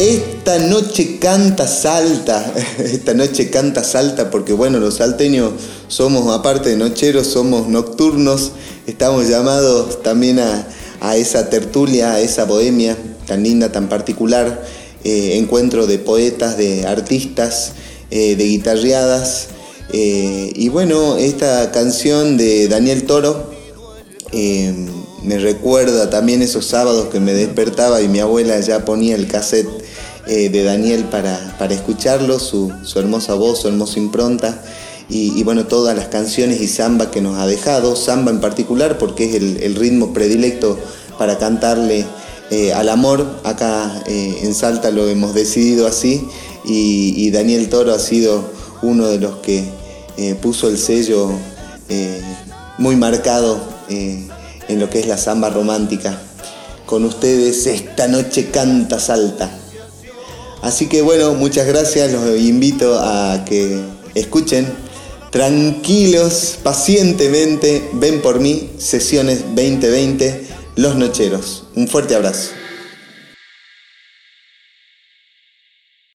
Esta noche canta salta, esta noche canta salta porque bueno, los salteños somos, aparte de nocheros, somos nocturnos, estamos llamados también a, esa tertulia, a esa bohemia tan linda, tan particular, eh, encuentro de poetas, de artistas, eh, de guitarreadas. Eh, y bueno, esta canción de Daniel Toro me recuerda también esos sábados que me despertaba y mi abuela ya ponía el cassette eh, de Daniel para, escucharlo, su, hermosa voz, su hermosa impronta. Y, bueno, todas las canciones y samba que nos ha dejado, samba en particular porque es el, ritmo predilecto para cantarle eh, al amor, acá eh, en Salta lo hemos decidido así y, Daniel Toro ha sido uno de los que puso el sello muy marcado en lo que es la samba romántica. Con ustedes esta noche canta Salta. Así que bueno, muchas gracias, los invito a que escuchen tranquilos, pacientemente, ven por mí, sesiones 2020, Los Nocheros. Un fuerte abrazo.